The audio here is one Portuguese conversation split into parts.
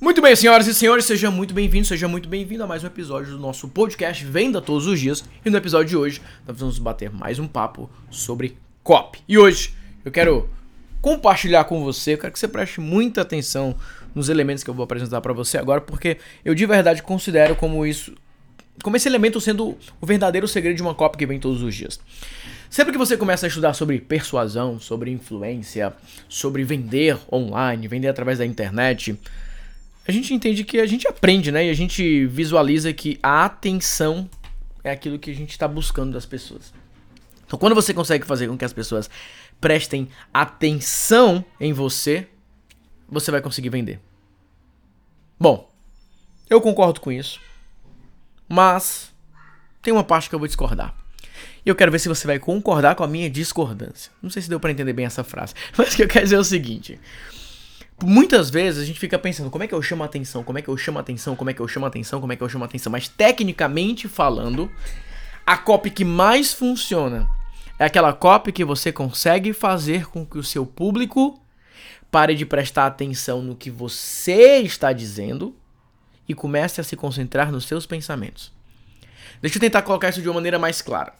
Muito bem, senhoras e senhores, seja muito bem-vindo, seja muito bem-vindo a mais um episódio do nosso podcast Venda Todos os Dias. E no episódio de hoje, nós vamos bater mais um papo sobre copy. E hoje, eu quero compartilhar com você, eu quero que você preste muita atenção nos elementos que eu vou apresentar para você agora, porque eu de verdade considero como isso, como esse elemento sendo o verdadeiro segredo de uma copy que vem todos os dias. Sempre que você começa a estudar sobre persuasão, sobre influência, sobre vender online, vender através da internet, a gente entende que a gente aprende, né? E a gente visualiza que a atenção é aquilo que a gente está buscando das pessoas. Então, quando você consegue fazer com que as pessoas prestem atenção em você, você vai conseguir vender. Bom, eu concordo com isso, mas tem uma parte que eu vou discordar. E eu quero ver se você vai concordar com a minha discordância. Não sei se deu para entender bem essa frase, mas o que eu quero dizer é o seguinte: Muitas vezes a gente fica pensando, como é que eu chamo a atenção? Como é que eu chamo a atenção? Como é que eu chamo a atenção? Como é que eu chamo a atenção? Mas tecnicamente falando, a copy que mais funciona é aquela copy que você consegue fazer com que o seu público pare de prestar atenção no que você está dizendo e comece a se concentrar nos seus pensamentos. Deixa eu tentar colocar isso de uma maneira mais clara.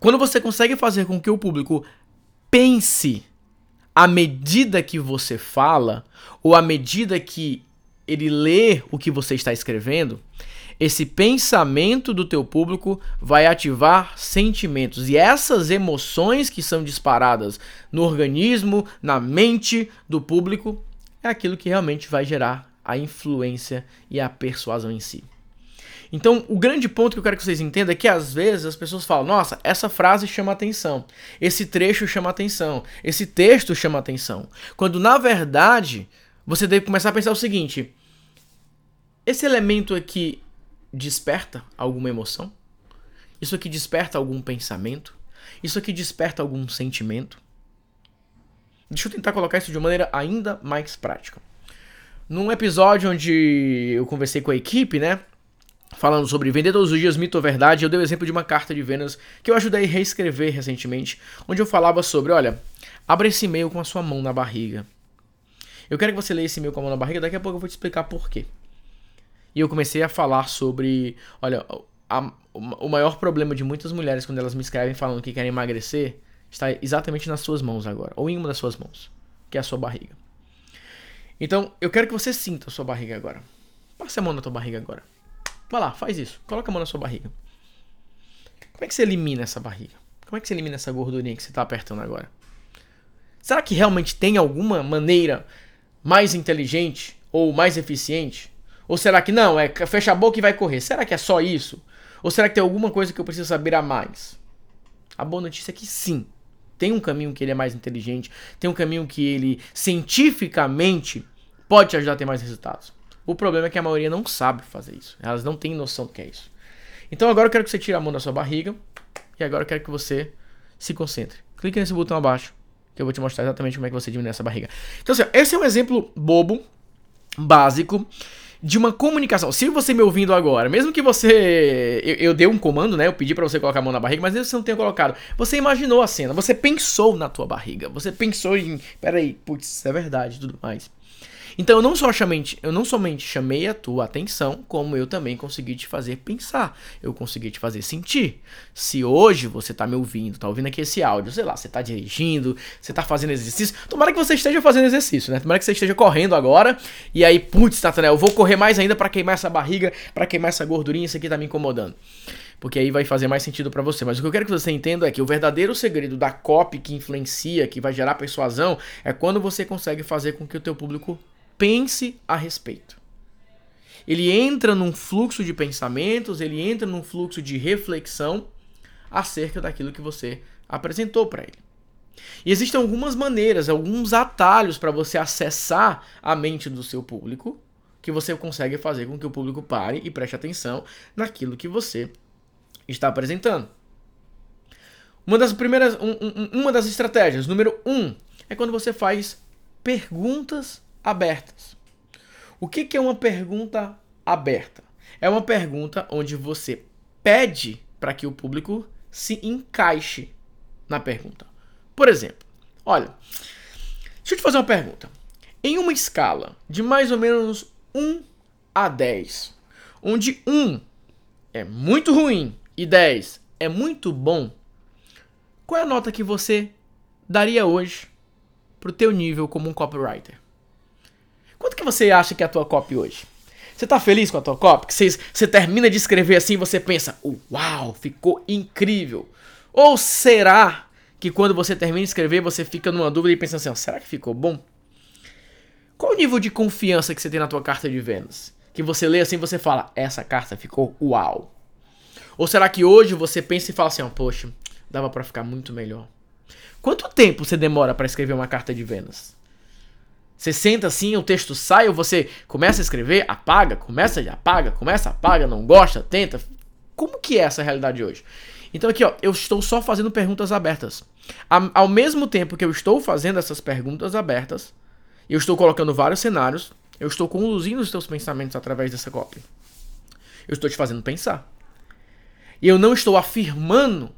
Quando você consegue fazer com que o público pense à medida que você fala, ou à medida que ele lê o que você está escrevendo, esse pensamento do teu público vai ativar sentimentos e essas emoções que são disparadas no organismo, na mente do público, é aquilo que realmente vai gerar a influência e a persuasão em si. Então, o grande ponto que eu quero que vocês entendam é que às vezes as pessoas falam: nossa, essa frase chama atenção, esse trecho chama atenção, esse texto chama atenção. Quando na verdade você deve começar a pensar o seguinte: esse elemento aqui desperta alguma emoção? Isso aqui desperta algum pensamento? Isso aqui desperta algum sentimento? Deixa eu tentar colocar isso de uma maneira ainda mais prática. Num episódio onde eu conversei com a equipe, né? Falando sobre vender todos os dias, mito ou verdade, eu dei o exemplo de uma carta de vendas que eu ajudei a reescrever recentemente, onde eu falava sobre, olha, abra esse e-mail com a sua mão na barriga. Eu quero que você leia esse e-mail com a mão na barriga, daqui a pouco eu vou te explicar por quê. E eu comecei a falar sobre, olha, a, o maior problema de muitas mulheres quando elas me escrevem falando que querem emagrecer está exatamente nas suas mãos agora, ou em uma das suas mãos, que é a sua barriga. Então, eu quero que você sinta a sua barriga agora. Passe a mão na tua barriga agora. Vai lá, faz isso. Coloca a mão na sua barriga. Como é que você elimina essa barriga? Como é que você elimina essa gordurinha que você está apertando agora? Será que realmente tem alguma maneira mais inteligente ou mais eficiente? Ou será que não, é fecha a boca e vai correr? Será que é só isso? Ou será que tem alguma coisa que eu preciso saber a mais? A boa notícia é que sim. Tem um caminho que ele é mais inteligente, tem um caminho que ele cientificamente pode te ajudar a ter mais resultados. O problema é que a maioria não sabe fazer isso. Elas não têm noção do que é isso. Então agora eu quero que você tire a mão da sua barriga. E agora eu quero que você se concentre. Clique nesse botão abaixo. Que eu vou te mostrar exatamente como é que você diminui essa barriga. Então, assim, esse é um exemplo bobo, básico, de uma comunicação. Se você me ouvindo agora, mesmo que você. Eu, eu dei um comando, né? Eu pedi para você colocar a mão na barriga, mas mesmo que você não tenha colocado. Você imaginou a cena, você pensou na tua barriga. Você pensou em. Peraí, putz, é verdade tudo mais. Então eu não, só chamei, eu não somente chamei a tua atenção, como eu também consegui te fazer pensar. Eu consegui te fazer sentir. Se hoje você tá me ouvindo, tá ouvindo aqui esse áudio, sei lá, você tá dirigindo, você tá fazendo exercício. Tomara que você esteja fazendo exercício, né? Tomara que você esteja correndo agora. E aí, putz, Tatanel, eu vou correr mais ainda para queimar essa barriga, para queimar essa gordurinha, isso aqui tá me incomodando porque aí vai fazer mais sentido para você. Mas o que eu quero que você entenda é que o verdadeiro segredo da copy que influencia, que vai gerar persuasão, é quando você consegue fazer com que o teu público pense a respeito. Ele entra num fluxo de pensamentos, ele entra num fluxo de reflexão acerca daquilo que você apresentou para ele. E existem algumas maneiras, alguns atalhos para você acessar a mente do seu público, que você consegue fazer com que o público pare e preste atenção naquilo que você está apresentando. Uma das primeiras, um, um, uma das estratégias, número um, é quando você faz perguntas abertas. O que, que é uma pergunta aberta? É uma pergunta onde você pede para que o público se encaixe na pergunta. Por exemplo, olha, deixa eu te fazer uma pergunta. Em uma escala de mais ou menos 1 a 10, onde 1 é muito ruim e 10 é muito bom, qual é a nota que você daria hoje pro teu nível como um copywriter? Que você acha que é a tua copy hoje? Você tá feliz com a tua copy? Que você, você termina de escrever assim e você pensa, uau, ficou incrível. Ou será que quando você termina de escrever você fica numa dúvida e pensa assim, será que ficou bom? Qual o nível de confiança que você tem na tua carta de vendas? Que você lê assim e você fala, essa carta ficou uau. Ou será que hoje você pensa e fala assim, poxa, dava para ficar muito melhor. Quanto tempo você demora para escrever uma carta de vendas? Você senta assim, o texto sai, ou você começa a escrever, apaga, começa e apaga, começa, apaga, não gosta, tenta. Como que é essa realidade hoje? Então aqui, ó, eu estou só fazendo perguntas abertas. Ao mesmo tempo que eu estou fazendo essas perguntas abertas, eu estou colocando vários cenários, eu estou conduzindo os teus pensamentos através dessa cópia. Eu estou te fazendo pensar. E eu não estou afirmando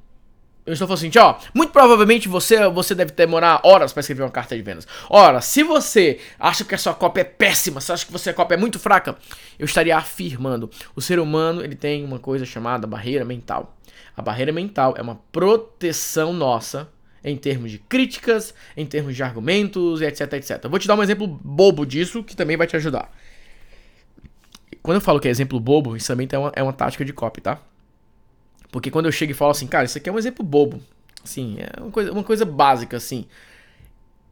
eu estou falando assim, ó, muito provavelmente você, você deve demorar horas para escrever uma carta de vendas. Ora, se você acha que a sua cópia é péssima, se acha que você a cópia é muito fraca, eu estaria afirmando, o ser humano, ele tem uma coisa chamada barreira mental. A barreira mental é uma proteção nossa em termos de críticas, em termos de argumentos, etc, etc. Eu vou te dar um exemplo bobo disso que também vai te ajudar. Quando eu falo que é exemplo bobo, isso também é uma, é uma tática de copy, tá? Porque quando eu chego e falo assim, cara, isso aqui é um exemplo bobo. Assim, é uma coisa, uma coisa básica, assim.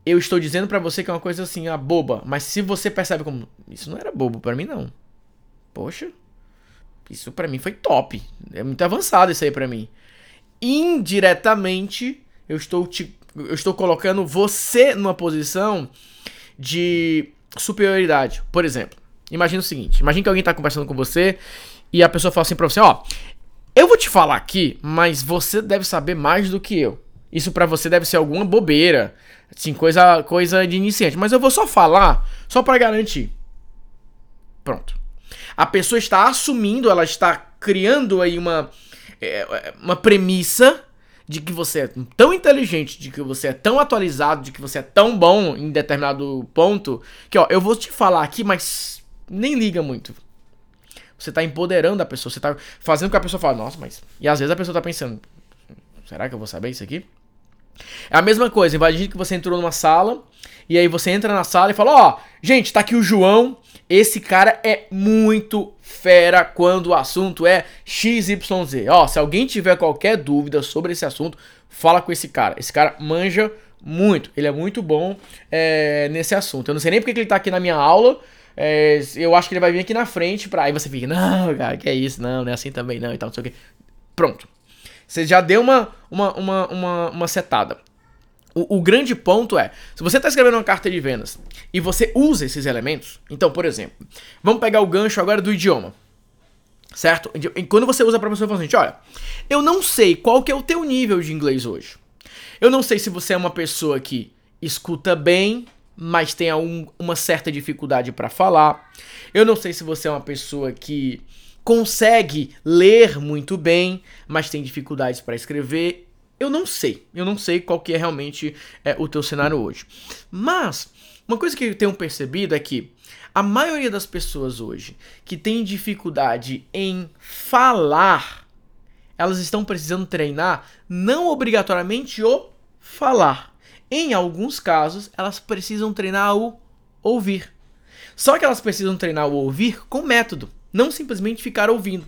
Eu estou dizendo para você que é uma coisa assim, a boba. Mas se você percebe como. Isso não era bobo para mim, não. Poxa. Isso para mim foi top. É muito avançado isso aí para mim. Indiretamente, eu estou te, eu estou colocando você numa posição de superioridade. Por exemplo, imagine o seguinte: imagine que alguém está conversando com você e a pessoa fala assim pra você: Ó, eu vou te falar aqui, mas você deve saber mais do que eu. Isso para você deve ser alguma bobeira, assim, coisa, coisa de iniciante. Mas eu vou só falar, só para garantir. Pronto. A pessoa está assumindo, ela está criando aí uma, é, uma premissa de que você é tão inteligente, de que você é tão atualizado, de que você é tão bom em determinado ponto, que ó, eu vou te falar aqui, mas nem liga muito. Você tá empoderando a pessoa, você tá fazendo com que a pessoa fale, nossa, mas. E às vezes a pessoa tá pensando, será que eu vou saber isso aqui? É a mesma coisa, imagine que você entrou numa sala, e aí você entra na sala e fala, ó, oh, gente, tá aqui o João, esse cara é muito fera quando o assunto é XYZ. Ó, se alguém tiver qualquer dúvida sobre esse assunto, fala com esse cara. Esse cara manja muito, ele é muito bom é, nesse assunto. Eu não sei nem porque ele tá aqui na minha aula, é, eu acho que ele vai vir aqui na frente pra. Aí você fica, não, cara, que é isso? Não, não é assim também não e tal, não sei o quê. Pronto. Você já deu uma, uma, uma, uma, uma setada. O, o, grande ponto é, se você está escrevendo uma carta de vendas e você usa esses elementos, então, por exemplo, vamos pegar o gancho agora do idioma, certo? E quando você usa para pessoa, fala assim, olha, eu não sei qual que é o teu nível de inglês hoje. Eu não sei se você é uma pessoa que escuta bem, mas tem um, uma certa dificuldade para falar. Eu não sei se você é uma pessoa que consegue ler muito bem, mas tem dificuldades para escrever. Eu não sei. Eu não sei qual que é realmente é, o teu cenário hoje. Mas uma coisa que eu tenho percebido é que a maioria das pessoas hoje que tem dificuldade em falar, elas estão precisando treinar não obrigatoriamente o falar, em alguns casos, elas precisam treinar o ouvir. Só que elas precisam treinar o ouvir com método, não simplesmente ficar ouvindo.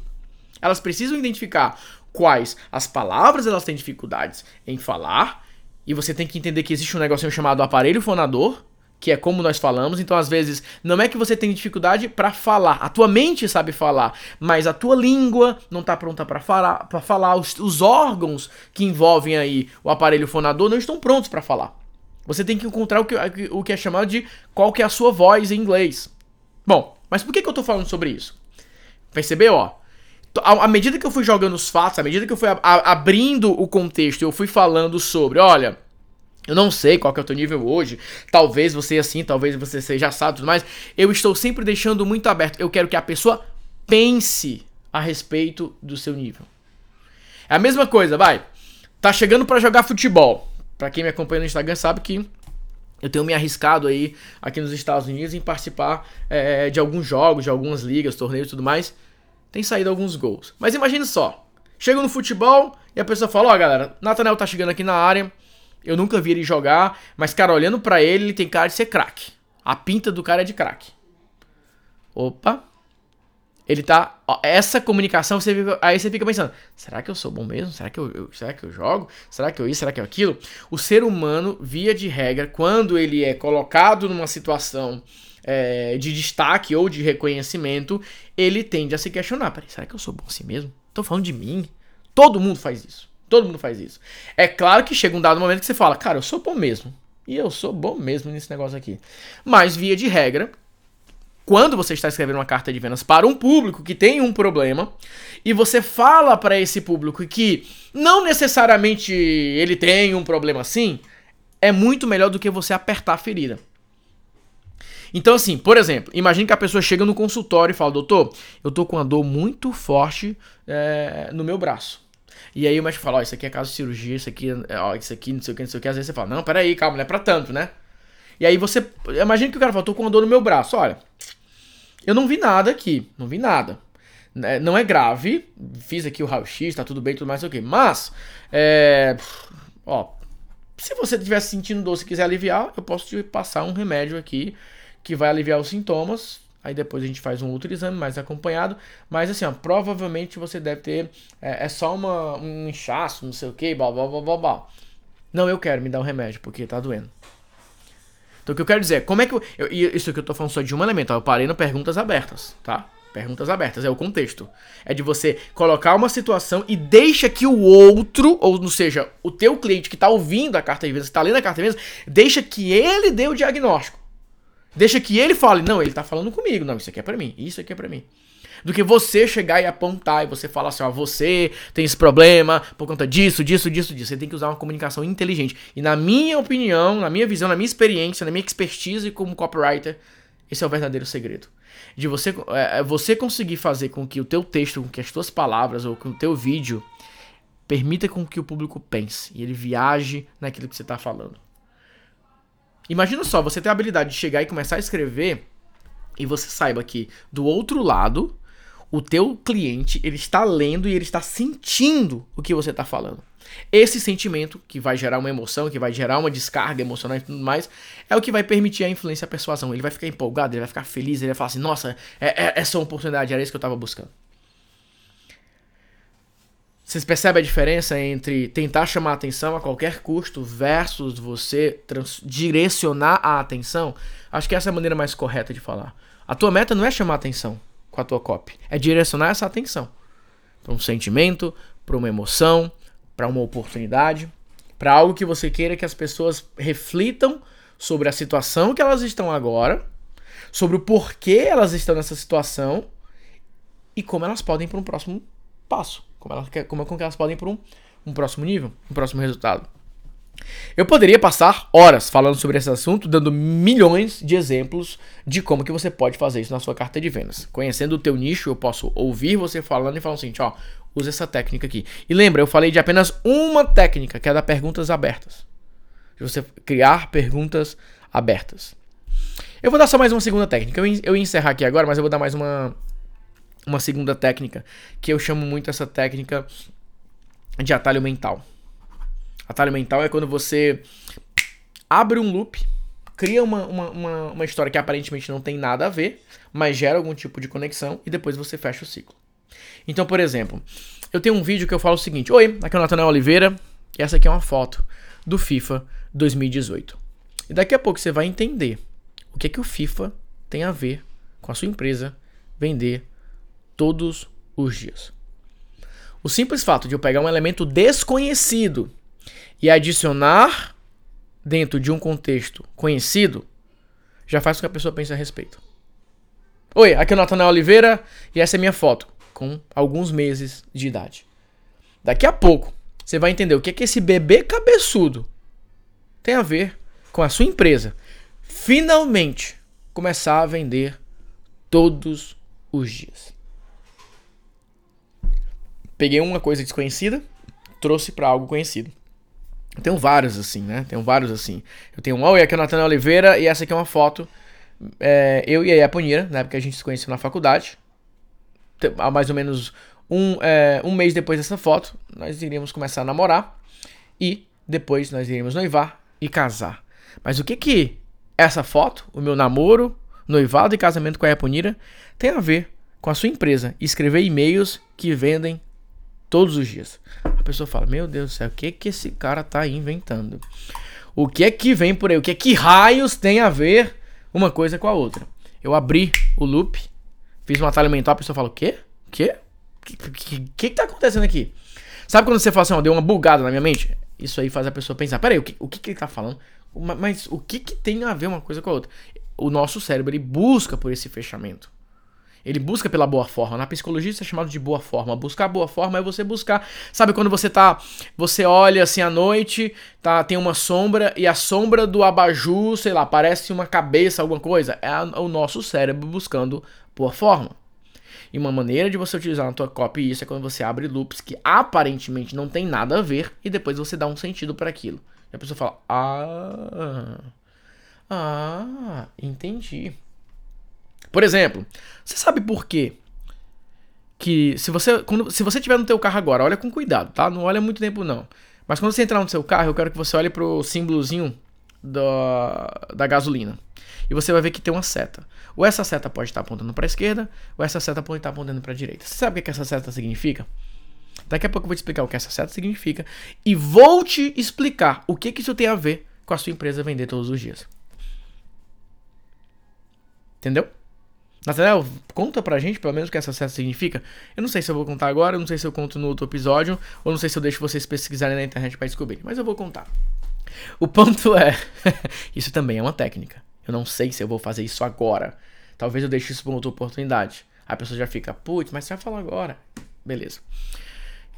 Elas precisam identificar quais as palavras elas têm dificuldades em falar, e você tem que entender que existe um negocinho chamado aparelho fonador, que é como nós falamos. Então, às vezes, não é que você tem dificuldade para falar. A tua mente sabe falar, mas a tua língua não está pronta para falar. Para falar, os, os, órgãos que envolvem aí o aparelho fonador não estão prontos para falar. Você tem que encontrar o que, o que é chamado de qual que é a sua voz em inglês. Bom, mas por que, que eu estou falando sobre isso? Percebeu, ó? À medida que eu fui jogando os fatos, à medida que eu fui abrindo o contexto, eu fui falando sobre, olha, eu não sei qual que é o teu nível hoje. Talvez você assim, talvez você seja assado tudo mais. Eu estou sempre deixando muito aberto. Eu quero que a pessoa pense a respeito do seu nível. É a mesma coisa, vai. Tá chegando para jogar futebol. Para quem me acompanha no Instagram sabe que eu tenho me arriscado aí aqui nos Estados Unidos em participar é, de alguns jogos, de algumas ligas, torneios e tudo mais. Tem saído alguns gols. Mas imagine só. Chega no futebol e a pessoa fala, ó oh, galera, Nathaniel tá chegando aqui na área. Eu nunca vi ele jogar, mas cara, olhando para ele, ele tem cara de ser craque. A pinta do cara é de craque. Opa, ele tá. Ó, essa comunicação, você fica, aí você fica pensando: será que eu sou bom mesmo? Será que eu, eu, será que eu jogo? Será que eu isso? Será que eu aquilo? O ser humano, via de regra, quando ele é colocado numa situação é, de destaque ou de reconhecimento, ele tende a se questionar: será que eu sou bom assim mesmo? Tô falando de mim? Todo mundo faz isso. Todo mundo faz isso. É claro que chega um dado momento que você fala: cara, eu sou bom mesmo. E eu sou bom mesmo nesse negócio aqui. Mas, via de regra, quando você está escrevendo uma carta de vendas para um público que tem um problema e você fala para esse público que não necessariamente ele tem um problema assim, é muito melhor do que você apertar a ferida. Então, assim, por exemplo, imagine que a pessoa chega no consultório e fala: Doutor, eu tô com uma dor muito forte é, no meu braço. E aí o médico fala: Ó, isso aqui é caso de cirurgia, isso aqui, ó, isso aqui, não sei o que, não sei o que. Às vezes você fala: Não, peraí, calma, não é pra tanto, né? E aí você. Imagina que o cara fala: Tô com uma dor no meu braço, olha. Eu não vi nada aqui, não vi nada. Né, não é grave, fiz aqui o raio-x, tá tudo bem, tudo mais, ok. Mas, é, ó, se você estiver sentindo dor e quiser aliviar, eu posso te passar um remédio aqui que vai aliviar os sintomas. Aí depois a gente faz um outro exame mais acompanhado. Mas assim, ó, provavelmente você deve ter. É, é só uma, um inchaço, não sei o que, blá blá blá blá blá. Não, eu quero me dar um remédio, porque tá doendo. Então o que eu quero dizer como é que eu, eu, Isso que eu tô falando só de um elemento, eu parei no perguntas abertas, tá? Perguntas abertas, é o contexto. É de você colocar uma situação e deixa que o outro, ou seja, o teu cliente que está ouvindo a carta de vendas, que está lendo a carta de vendas, deixa que ele dê o diagnóstico. Deixa que ele fale, não, ele está falando comigo, não, isso aqui é para mim, isso aqui é para mim do que você chegar e apontar e você falar assim, ó, você tem esse problema por conta disso, disso, disso, disso. Você tem que usar uma comunicação inteligente. E na minha opinião, na minha visão, na minha experiência, na minha expertise como copywriter, esse é o verdadeiro segredo. De você, é, é você conseguir fazer com que o teu texto, com que as tuas palavras ou com o teu vídeo permita com que o público pense e ele viaje naquilo que você está falando. Imagina só, você ter a habilidade de chegar e começar a escrever e você saiba que do outro lado o teu cliente ele está lendo e ele está sentindo o que você está falando. Esse sentimento que vai gerar uma emoção, que vai gerar uma descarga emocional e tudo mais, é o que vai permitir a influência e a persuasão. Ele vai ficar empolgado, ele vai ficar feliz, ele vai falar assim: nossa, é, é, essa oportunidade era isso que eu estava buscando. Vocês percebem a diferença entre tentar chamar atenção a qualquer custo versus você direcionar a atenção? Acho que essa é a maneira mais correta de falar. A tua meta não é chamar atenção com a tua copy. É direcionar essa atenção para um sentimento, para uma emoção, para uma oportunidade, para algo que você queira que as pessoas reflitam sobre a situação que elas estão agora, sobre o porquê elas estão nessa situação e como elas podem ir para um próximo passo, como, elas, como, como elas podem ir para um, um próximo nível, um próximo resultado. Eu poderia passar horas falando sobre esse assunto, dando milhões de exemplos de como que você pode fazer isso na sua carta de vendas. Conhecendo o teu nicho, eu posso ouvir você falando e falar assim, ó, usa essa técnica aqui. E lembra, eu falei de apenas uma técnica, que é da perguntas abertas. De você criar perguntas abertas. Eu vou dar só mais uma segunda técnica. Eu, eu ia encerrar aqui agora, mas eu vou dar mais uma, uma segunda técnica, que eu chamo muito essa técnica de atalho mental. Atalho mental é quando você abre um loop, cria uma, uma, uma, uma, história que aparentemente não tem nada a ver, mas gera algum tipo de conexão e depois você fecha o ciclo. Então, por exemplo, eu tenho um vídeo que eu falo o seguinte: Oi, aqui é o Nathanael Oliveira e essa aqui é uma foto do FIFA 2018. E daqui a pouco você vai entender o que é que o FIFA tem a ver com a sua empresa vender todos os dias. O simples fato de eu pegar um elemento desconhecido e adicionar dentro de um contexto conhecido, já faz com que a pessoa pense a respeito. Oi, aqui é o Natanael Oliveira e essa é minha foto, com alguns meses de idade. Daqui a pouco, você vai entender o que é que esse bebê cabeçudo tem a ver com a sua empresa finalmente começar a vender todos os dias. Peguei uma coisa desconhecida, trouxe para algo conhecido. Eu tenho vários assim, né? Tenho vários assim. Eu tenho um, oi, aqui é o Natanael Oliveira e essa aqui é uma foto. É, eu e a Yaponira, na época que a gente se conheceu na faculdade. Há mais ou menos um, é, um mês depois dessa foto, nós iríamos começar a namorar. E depois nós iríamos noivar e casar. Mas o que que essa foto, o meu namoro, noivado e casamento com a Yaponira, tem a ver com a sua empresa? Escrever e-mails que vendem todos os dias. A pessoa fala: Meu Deus do céu, o que que esse cara tá inventando? O que é que vem por aí? O que é que raios tem a ver uma coisa com a outra? Eu abri o loop, fiz um atalho mental, a pessoa fala: O quê? O quê? O que, que, que, tá acontecendo aqui? Sabe quando você fala assim, ó, deu uma bugada na minha mente? Isso aí faz a pessoa pensar: Peraí, o que, o que, que ele tá falando? Mas o que, que tem a ver uma coisa com a outra? O nosso cérebro ele busca por esse fechamento. Ele busca pela boa forma. Na psicologia isso é chamado de boa forma. Buscar boa forma é você buscar. Sabe quando você tá. Você olha assim à noite, tá, tem uma sombra e a sombra do abajur, sei lá, parece uma cabeça, alguma coisa. É o nosso cérebro buscando boa forma. E uma maneira de você utilizar na tua copy isso é quando você abre loops que aparentemente não tem nada a ver e depois você dá um sentido para aquilo. E a pessoa fala: Ah. Ah, entendi. Por exemplo, você sabe por quê? Que se você, quando, se você tiver no teu carro agora, olha com cuidado, tá? Não olha muito tempo não. Mas quando você entrar no seu carro, eu quero que você olhe pro símbolozinho da, da gasolina. E você vai ver que tem uma seta. Ou essa seta pode estar apontando para a esquerda, ou essa seta pode estar apontando para a direita. Você sabe o que essa seta significa? Daqui a pouco eu vou te explicar o que essa seta significa e vou te explicar o que, que isso tem a ver com a sua empresa vender todos os dias. Entendeu? Nathanael, conta pra gente pelo menos o que essa seta significa. Eu não sei se eu vou contar agora, eu não sei se eu conto no outro episódio, ou não sei se eu deixo vocês pesquisarem na internet para descobrir, mas eu vou contar. O ponto é, isso também é uma técnica. Eu não sei se eu vou fazer isso agora. Talvez eu deixe isso para outra oportunidade. A pessoa já fica, putz, mas você vai falar agora. Beleza.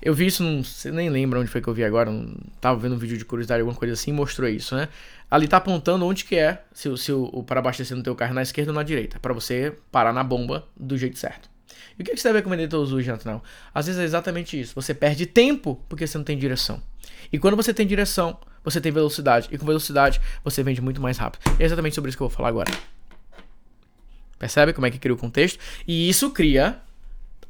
Eu vi isso, não nem lembro onde foi que eu vi agora, não, tava vendo um vídeo de curiosidade, alguma coisa assim, mostrou isso, né? Ali tá apontando onde que é, se, se o, o para abastecer no teu carro na esquerda ou na direita, para você parar na bomba do jeito certo. E o que, que você deve todos os dias, não? Às vezes é exatamente isso, você perde tempo porque você não tem direção. E quando você tem direção, você tem velocidade, e com velocidade você vende muito mais rápido. É exatamente sobre isso que eu vou falar agora. Percebe como é que cria o contexto? E isso cria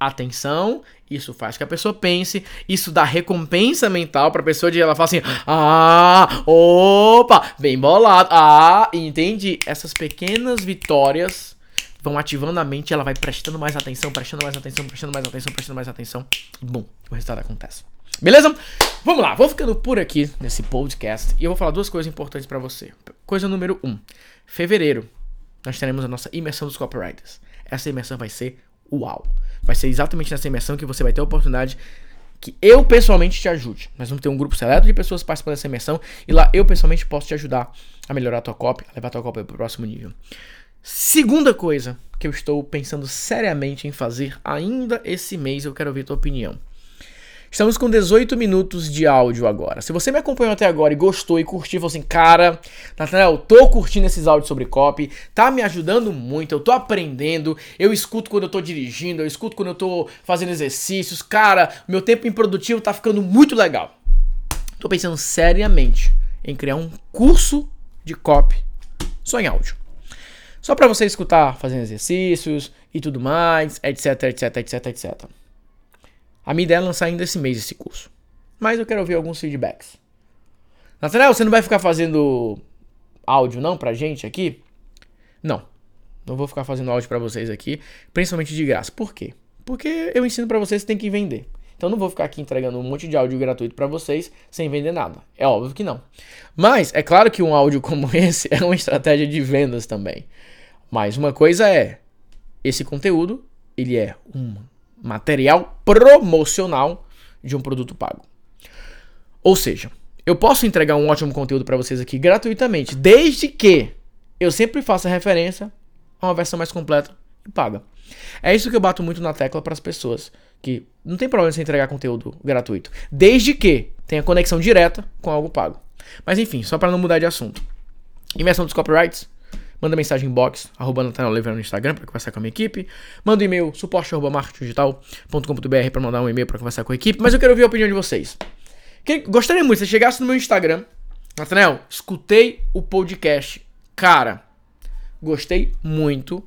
atenção, isso faz que a pessoa pense, isso dá recompensa mental pra pessoa de ela falar assim: "Ah, opa, bem bolado. Ah, entendi". Essas pequenas vitórias vão ativando a mente, ela vai prestando mais atenção, prestando mais atenção, prestando mais atenção, prestando mais atenção. Bom, o resultado acontece. Beleza? Vamos lá, vou ficando por aqui nesse podcast e eu vou falar duas coisas importantes para você. Coisa número um, fevereiro nós teremos a nossa imersão dos copywriters. Essa imersão vai ser uau. Vai ser exatamente nessa imersão que você vai ter a oportunidade que eu pessoalmente te ajude. Nós vamos ter um grupo seleto de pessoas participando dessa imersão e lá eu pessoalmente posso te ajudar a melhorar a tua cópia, a levar a tua cópia para o próximo nível. Segunda coisa que eu estou pensando seriamente em fazer ainda esse mês, eu quero ouvir a tua opinião. Estamos com 18 minutos de áudio agora. Se você me acompanhou até agora e gostou e curtiu, falou assim, cara, Nathanael, tô curtindo esses áudios sobre copy, tá me ajudando muito, eu tô aprendendo, eu escuto quando eu tô dirigindo, eu escuto quando eu tô fazendo exercícios, cara, meu tempo improdutivo tá ficando muito legal. Tô pensando seriamente em criar um curso de copy só em áudio. Só para você escutar fazendo exercícios e tudo mais, etc, etc, etc, etc. A minha ideia é lançar ainda esse mês esse curso. Mas eu quero ouvir alguns feedbacks. Nathanael, você não vai ficar fazendo áudio não pra gente aqui? Não. Não vou ficar fazendo áudio para vocês aqui, principalmente de graça. Por quê? Porque eu ensino para vocês que tem que vender. Então não vou ficar aqui entregando um monte de áudio gratuito para vocês sem vender nada. É óbvio que não. Mas é claro que um áudio como esse é uma estratégia de vendas também. Mas uma coisa é, esse conteúdo, ele é um material promocional de um produto pago. Ou seja, eu posso entregar um ótimo conteúdo para vocês aqui gratuitamente, desde que eu sempre faça referência a uma versão mais completa e paga. É isso que eu bato muito na tecla para as pessoas, que não tem problema você entregar conteúdo gratuito, desde que tenha conexão direta com algo pago. Mas enfim, só para não mudar de assunto. Imersão dos copyrights, Manda mensagem inbox, arroba Nathanael Oliveira no Instagram para conversar com a minha equipe. Manda um e-mail, suporte arroba marketingdigital.com.br para mandar um e-mail para conversar com a equipe. Mas eu quero ouvir a opinião de vocês. Gostaria muito, se você chegasse no meu Instagram, Nathanael, escutei o podcast. Cara, gostei muito.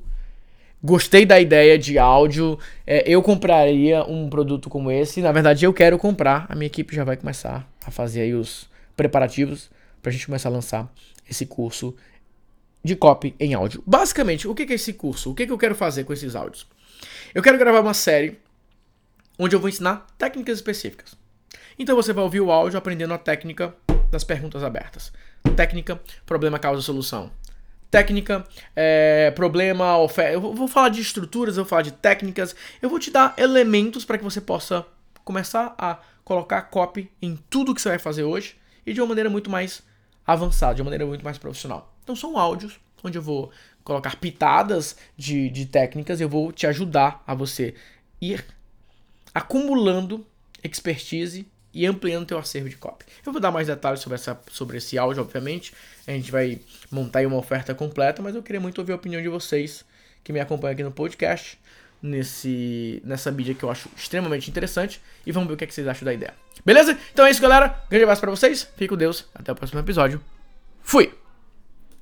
Gostei da ideia de áudio. É, eu compraria um produto como esse. Na verdade, eu quero comprar. A minha equipe já vai começar a fazer aí os preparativos pra gente começar a lançar esse curso de copy em áudio. Basicamente, o que é esse curso? O que, eu quero fazer com esses áudios? Eu quero gravar uma série onde eu vou ensinar técnicas específicas. Então você vai ouvir o áudio aprendendo a técnica das perguntas abertas. Técnica, problema, causa, solução. Técnica, é, problema, oferta. Eu vou falar de estruturas, eu vou falar de técnicas. Eu vou te dar elementos para que você possa começar a colocar copy em tudo que você vai fazer hoje e de uma maneira muito mais avançada, de uma maneira muito mais profissional. Então são áudios onde eu vou colocar pitadas de, de técnicas, eu vou te ajudar a você ir acumulando expertise e ampliando teu acervo de copy. Eu vou dar mais detalhes sobre, essa, sobre esse áudio, obviamente. A gente vai montar aí uma oferta completa, mas eu queria muito ouvir a opinião de vocês que me acompanham aqui no podcast, nesse, nessa mídia que eu acho extremamente interessante. E vamos ver o que, é que vocês acham da ideia. Beleza? Então é isso, galera. Grande abraço pra vocês. Fique com Deus. Até o próximo episódio. Fui!